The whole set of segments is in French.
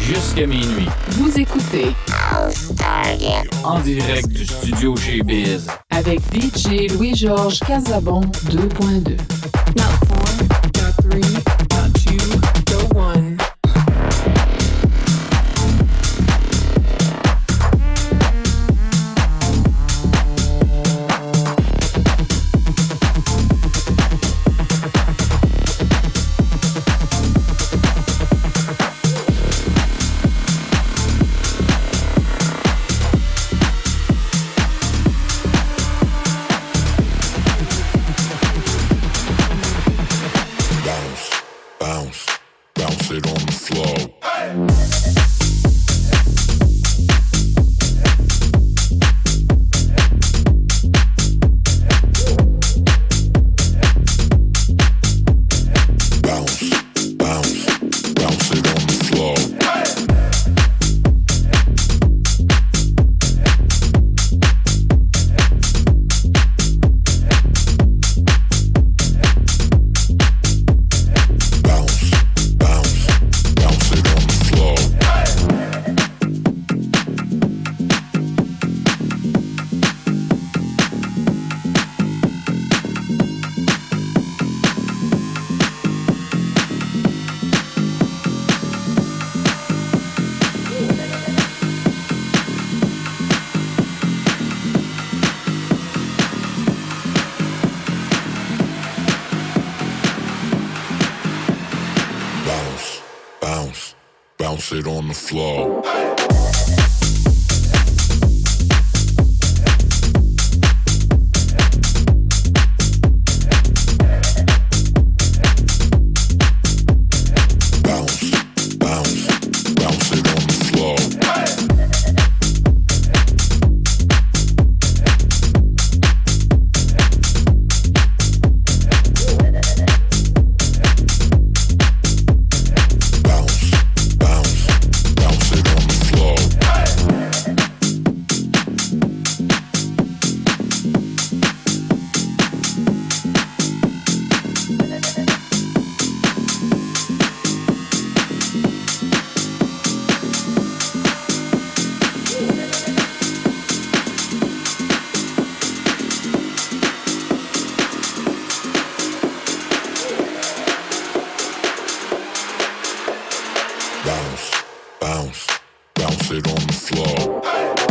Jusqu'à minuit. Vous écoutez en direct du studio chez Biz avec DJ Louis-Georges Casabon 2.2. bounce, bounce, bounce it on the floor.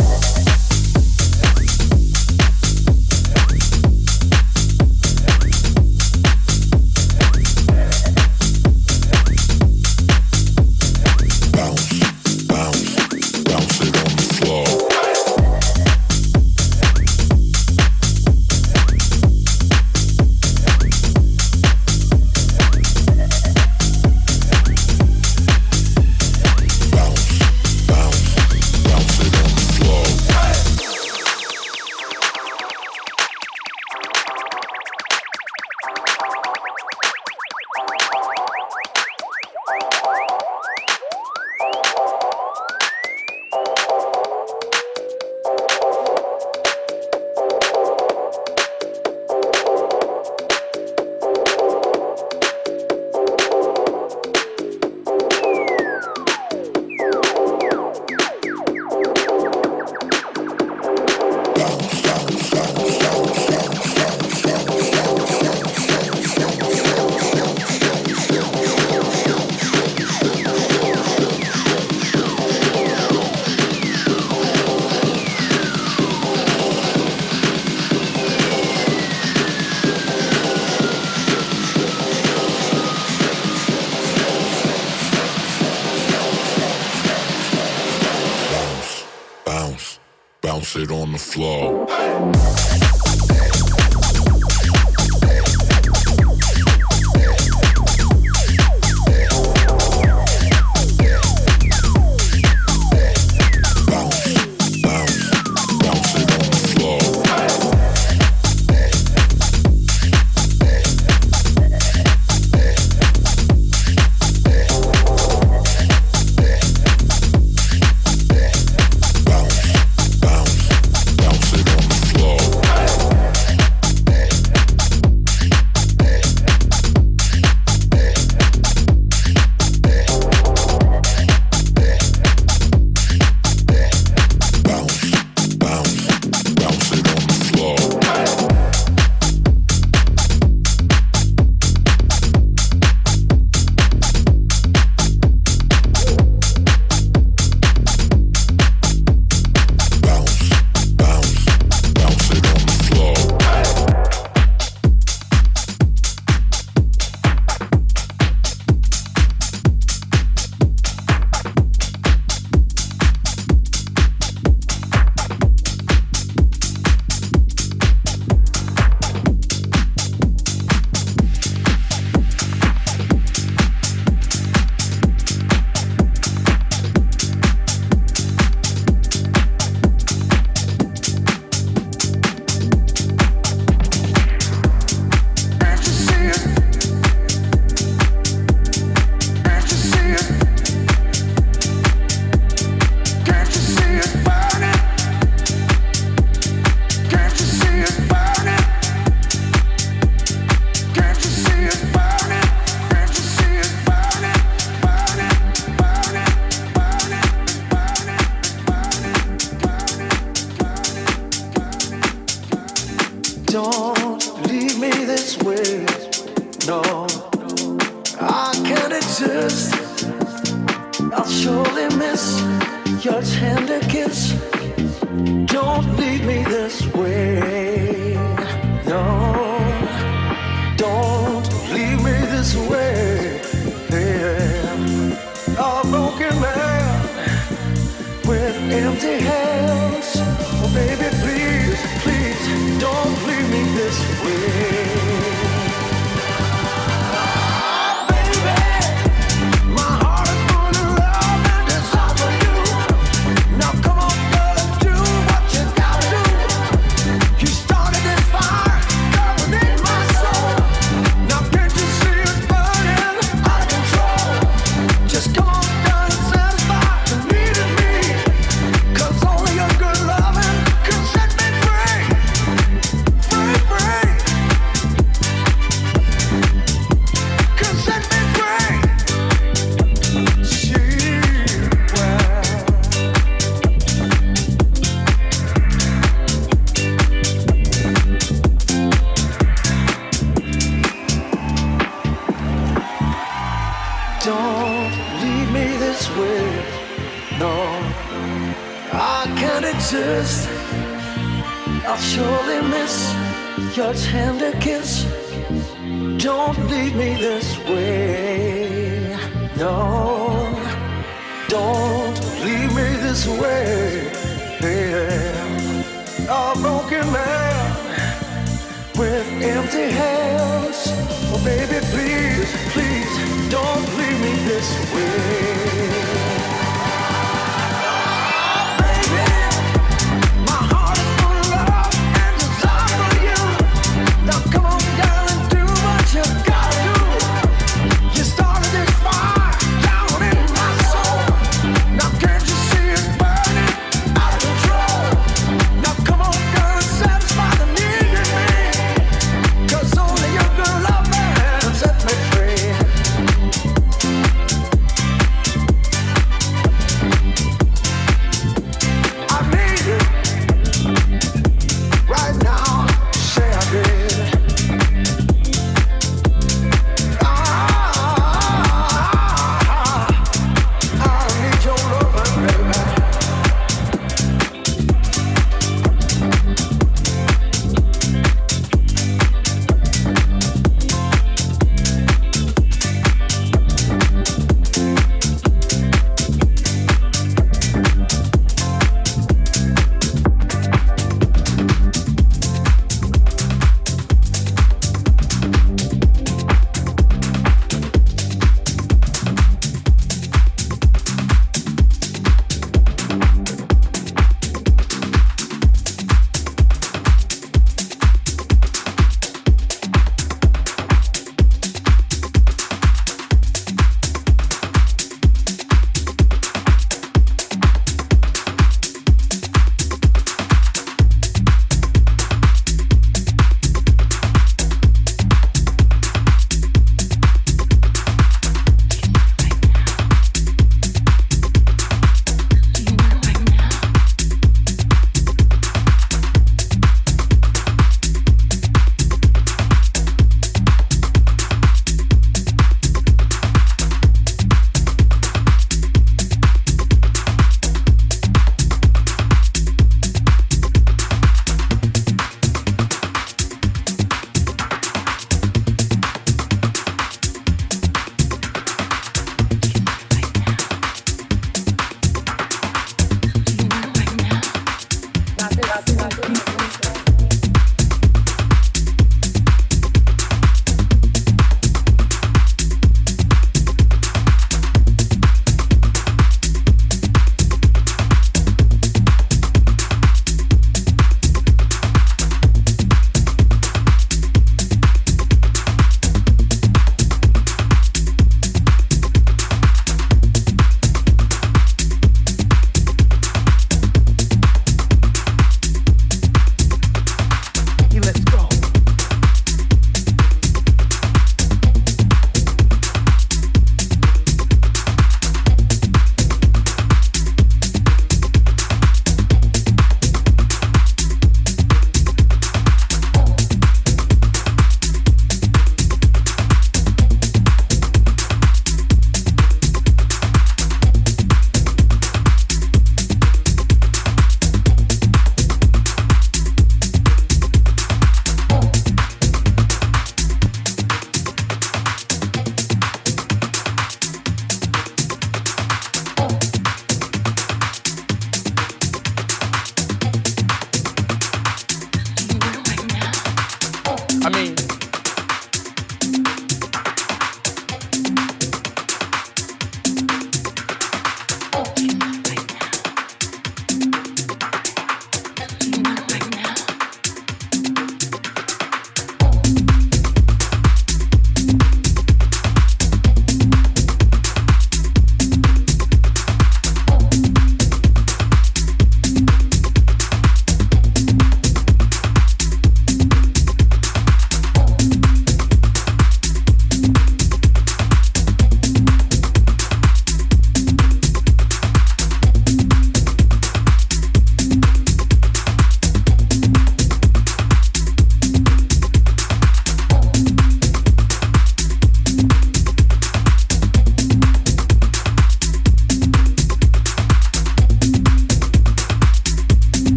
I'll surely miss your tender kiss. Don't leave me this way. No, don't leave me this way.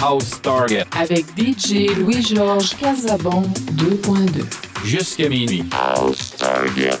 House Target avec DJ Louis-Georges Casabon 2.2 jusqu'à minuit. House Target.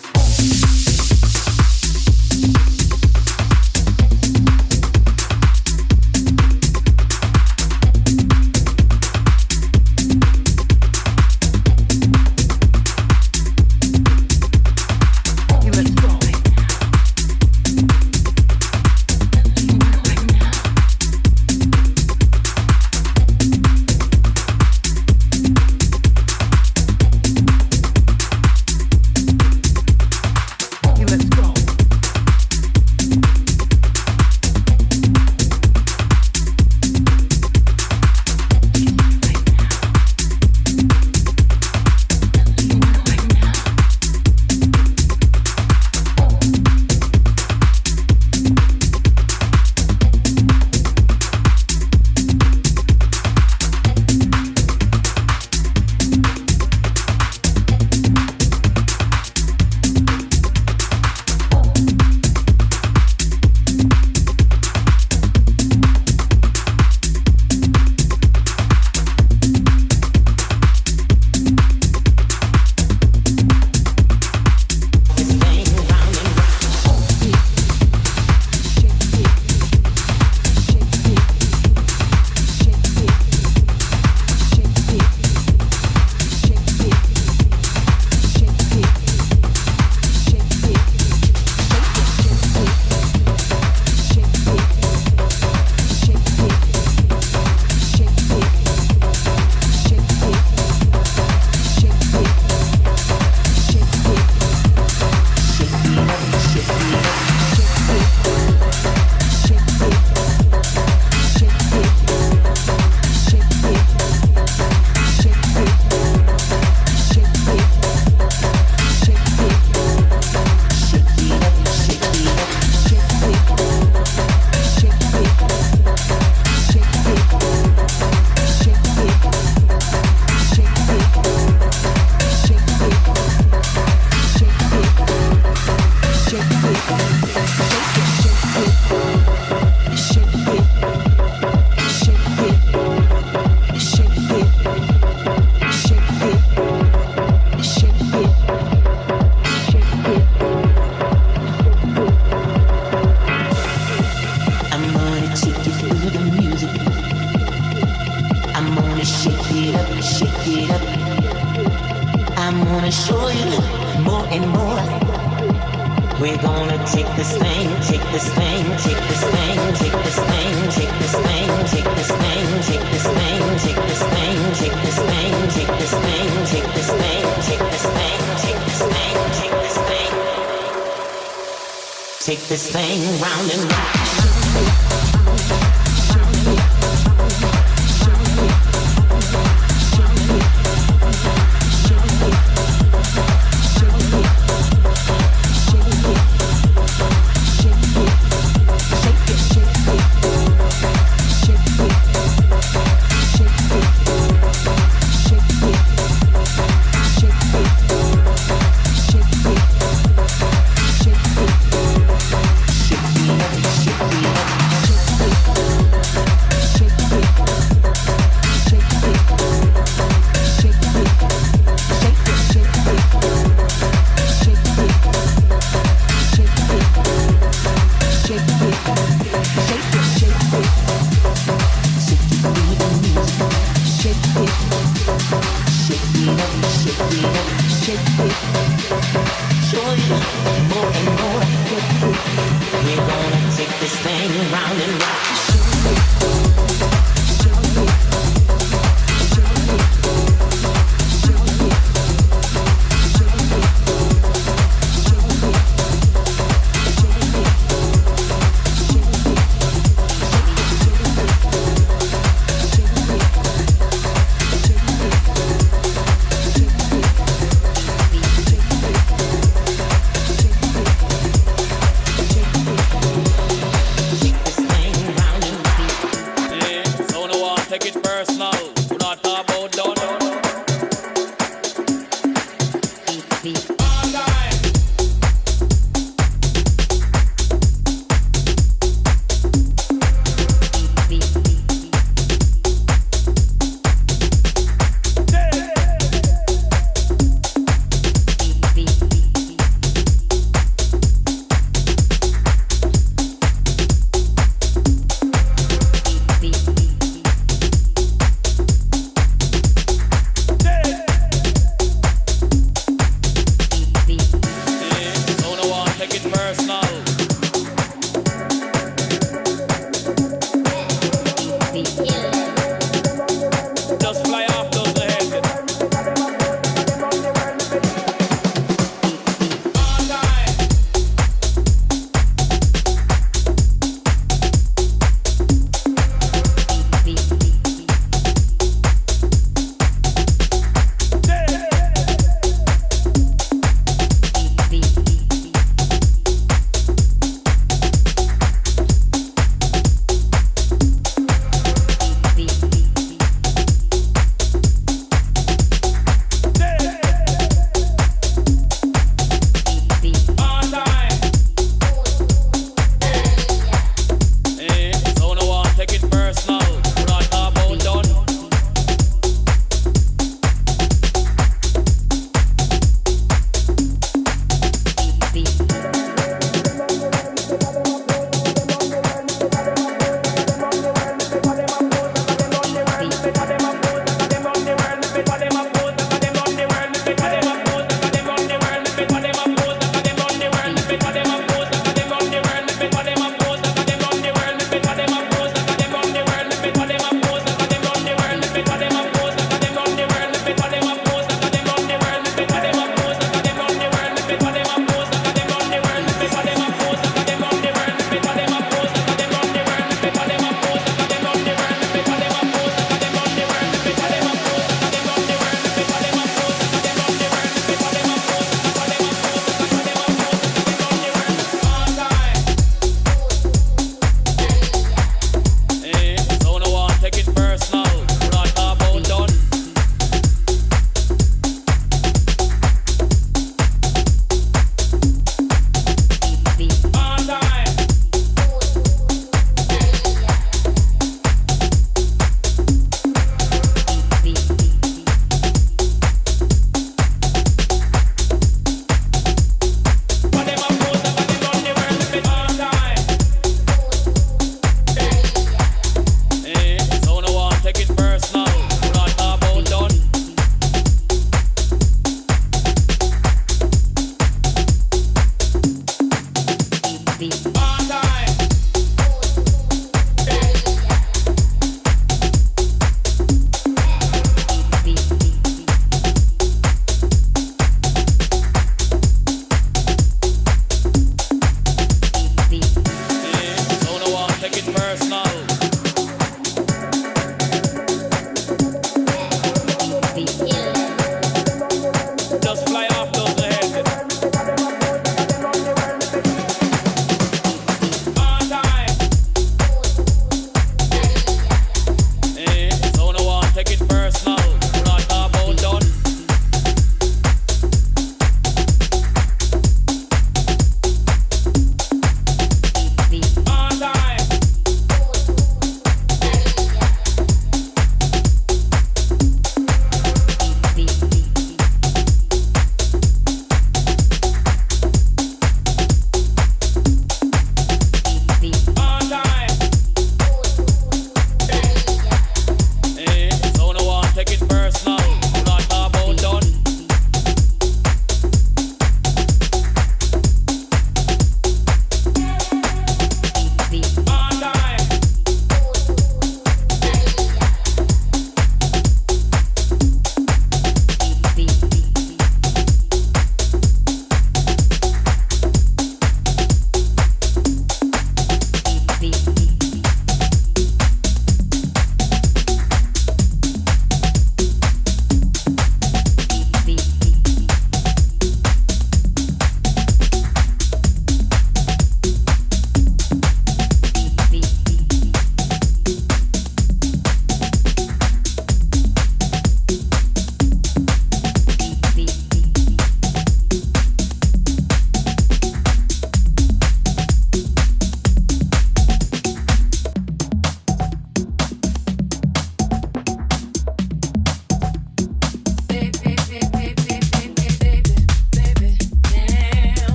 rock.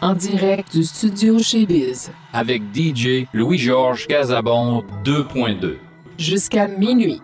en direct du studio chez Biz. Avec DJ Louis-Georges Casabon 2.2 jusqu'à minuit.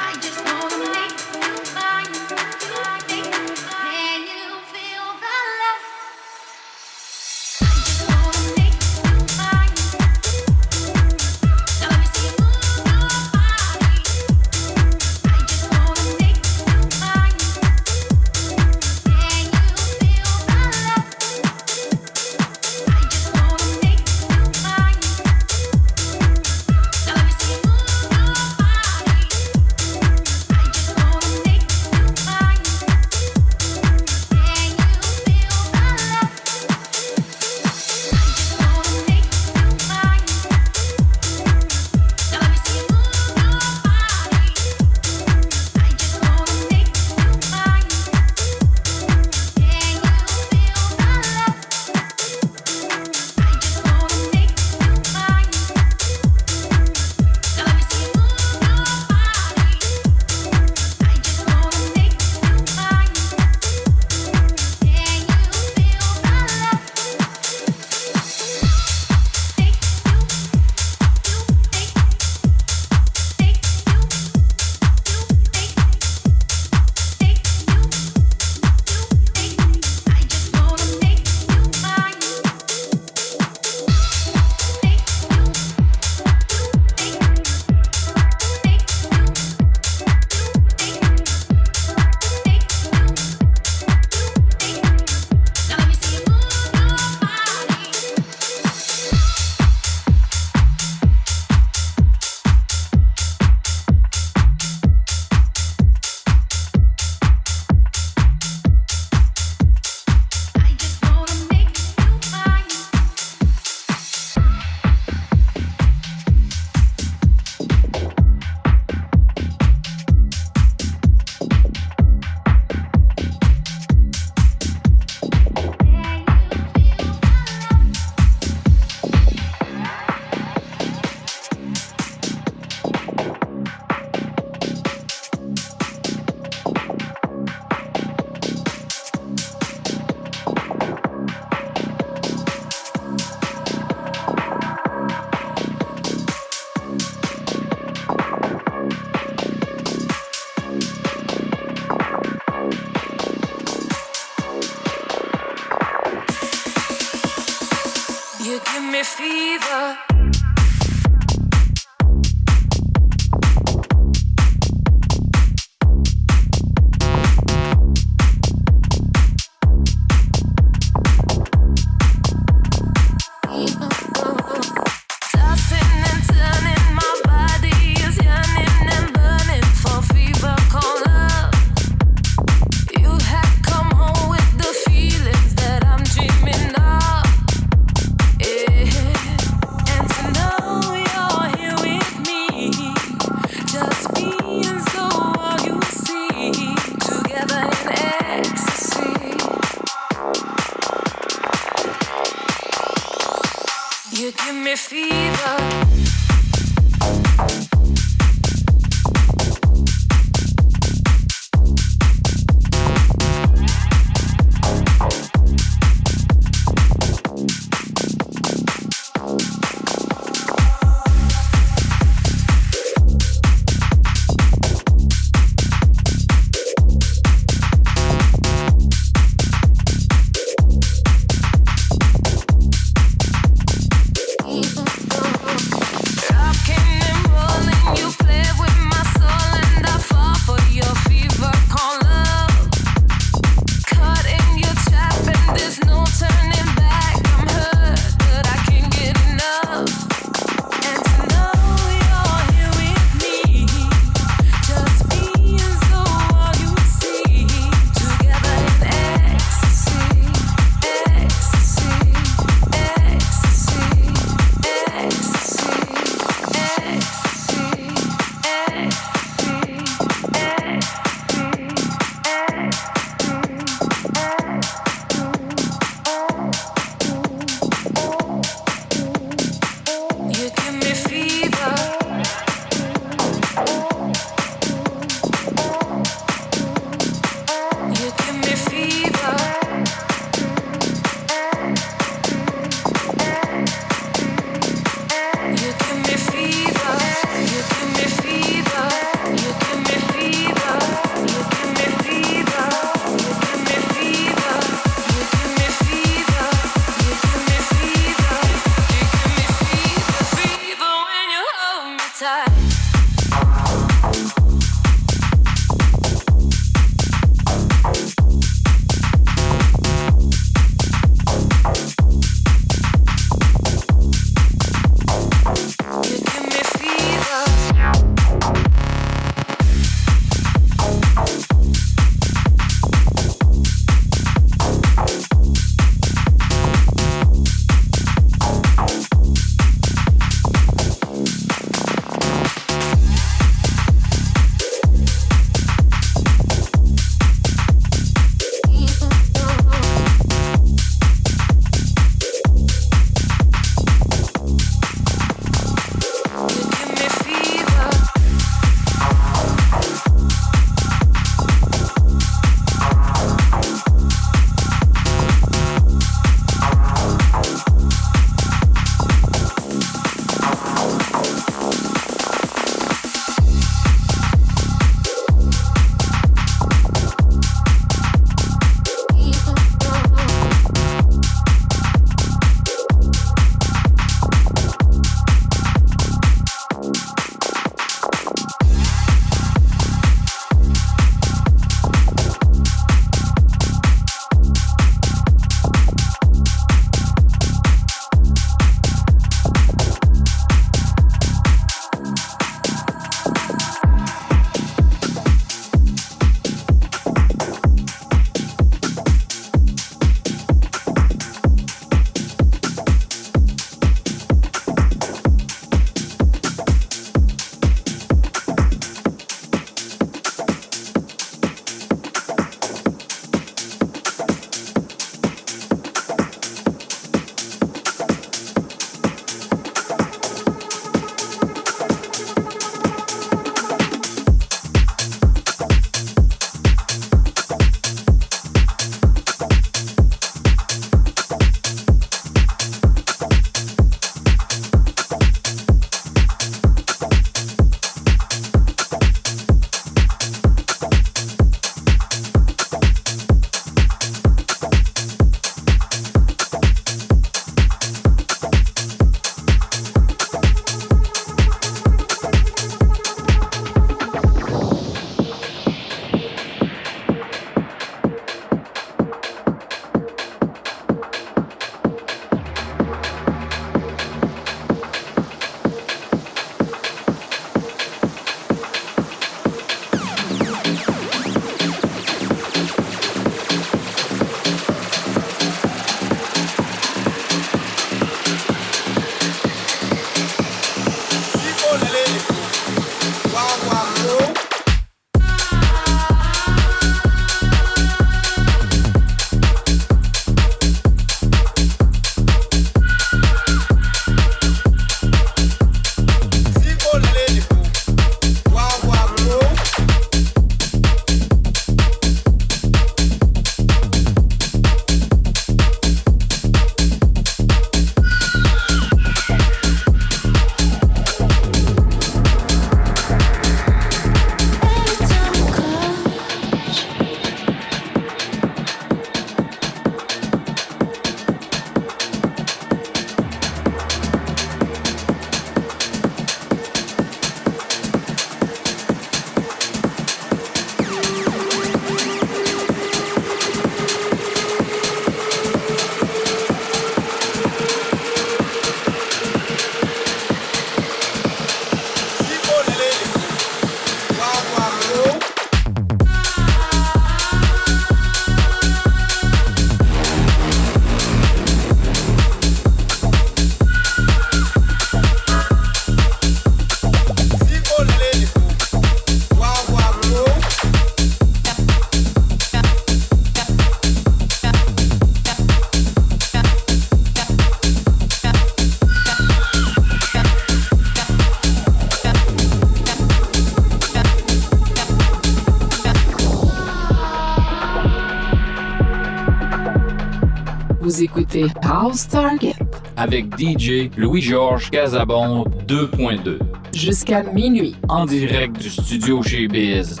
Avec DJ Louis-Georges Casabon 2.2 jusqu'à minuit en direct du studio chez Biz.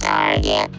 Target.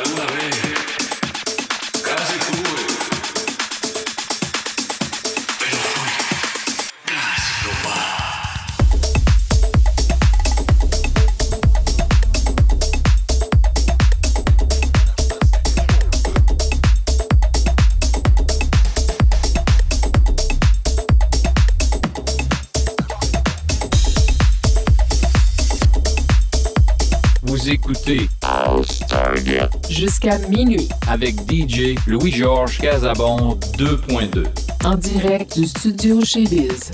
alguna vez. Eh. Jusqu'à minuit. avec DJ Louis-Georges Casabon 2.2. En direct du studio chez Biz.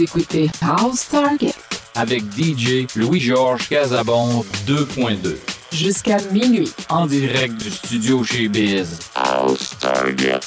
Écoutez House Target avec DJ Louis-Georges Casabon 2.2. Jusqu'à minuit. En direct du studio chez Biz. House Target.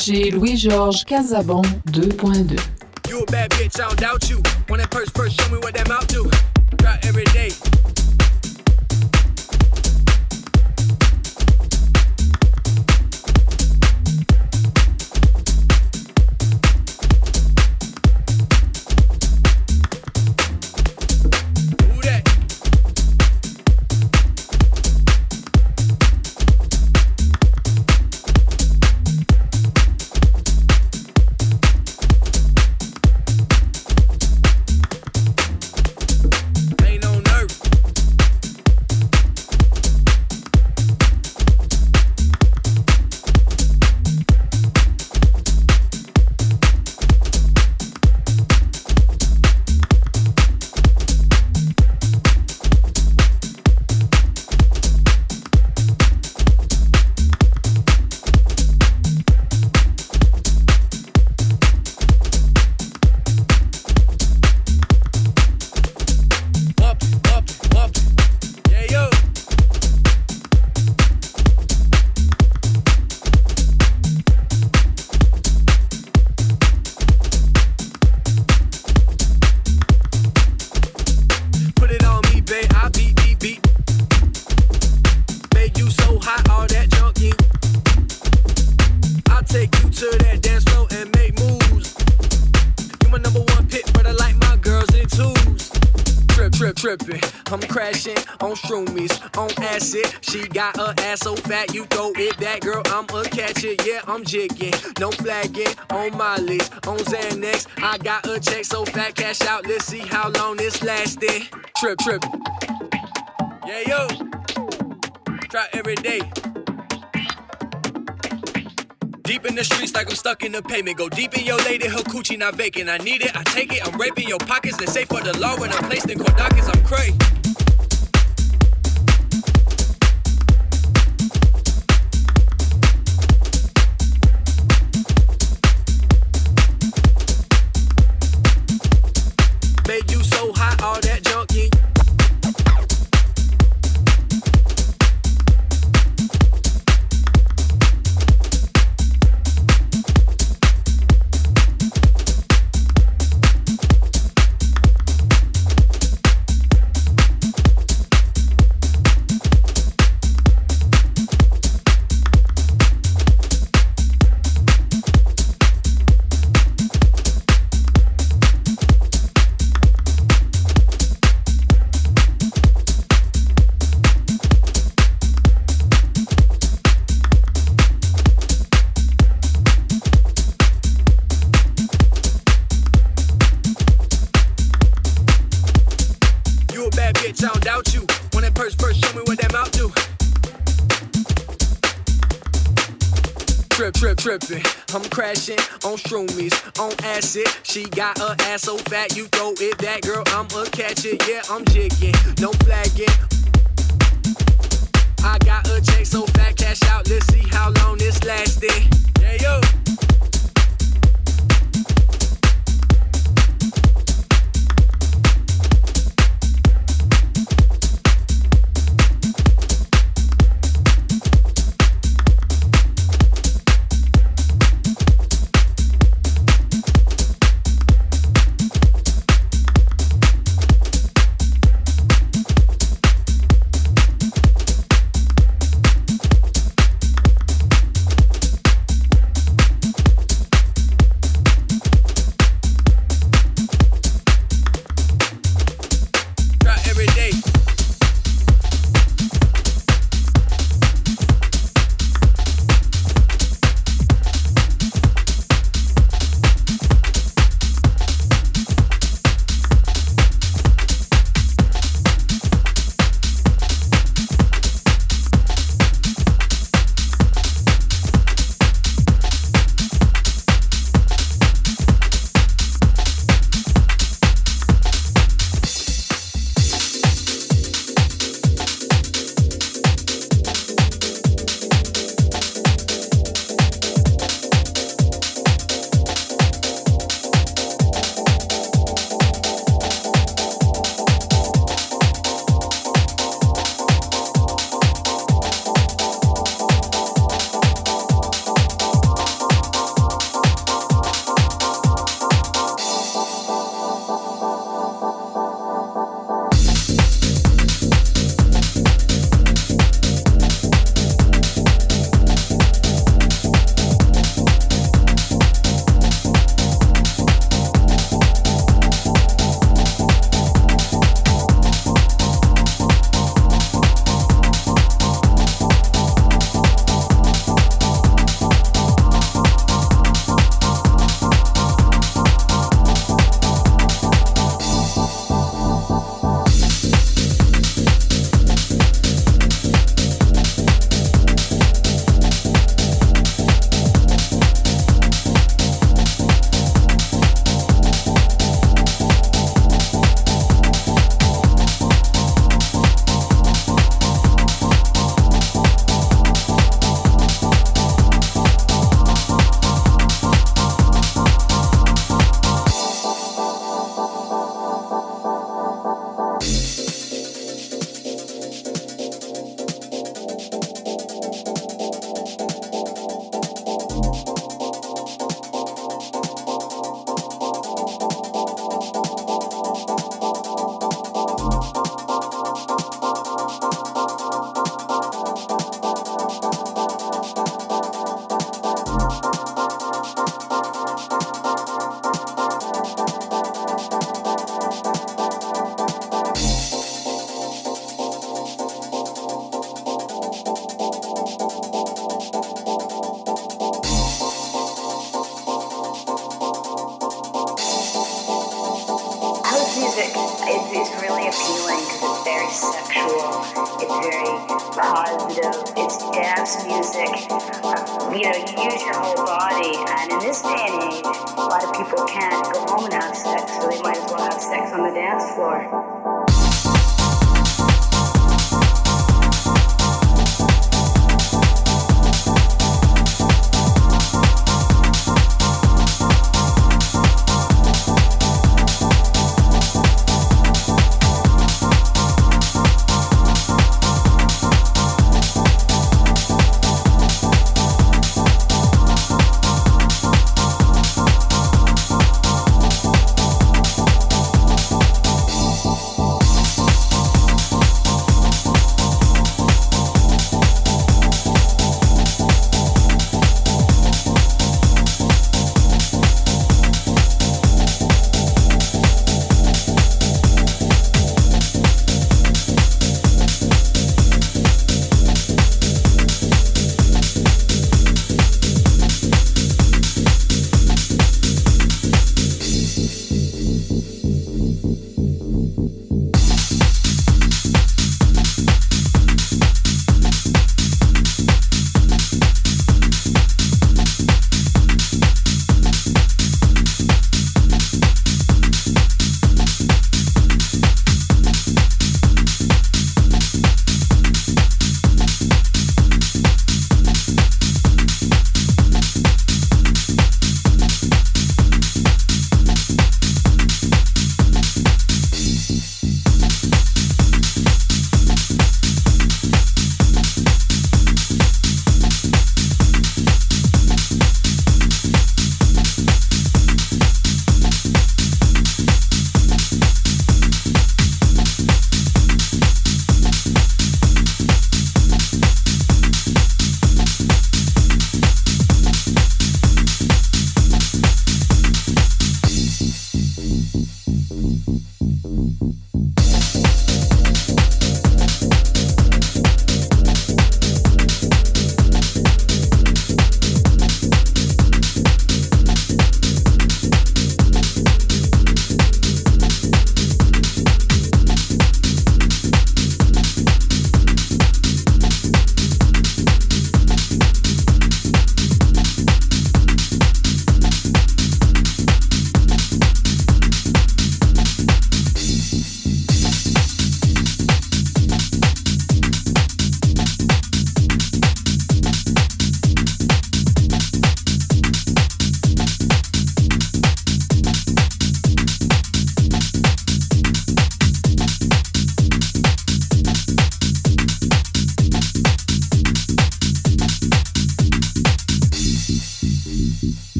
Chez Louis-Georges Casaban 2.2. trip, trip. Yeah, yo. Try every day. Deep in the streets like I'm stuck in the pavement. Go deep in your lady, her coochie not vacant. I need it, I take it. I'm raping your pockets. They say for the law when I'm placed in court dockets. I'm crazy. fat, you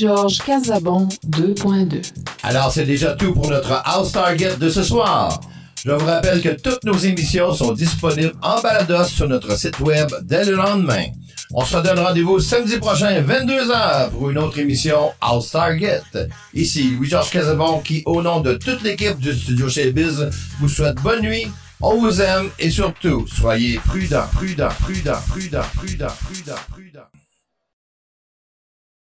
DJ Louis-Georges Casabon 2.2. Alors, c'est déjà tout pour notre House Target de ce soir. Je vous rappelle que toutes nos émissions sont disponibles en balados sur notre site web dès le lendemain. On se donne rendez-vous samedi prochain, 22h, pour une autre émission House Target. Ici, Louis-Georges Casabon, qui, au nom de toute l'équipe du studio chez Biz, vous souhaite bonne nuit. On vous aime et surtout, soyez prudents, prudents, prudents, prudents, prudents, prudents, prudents.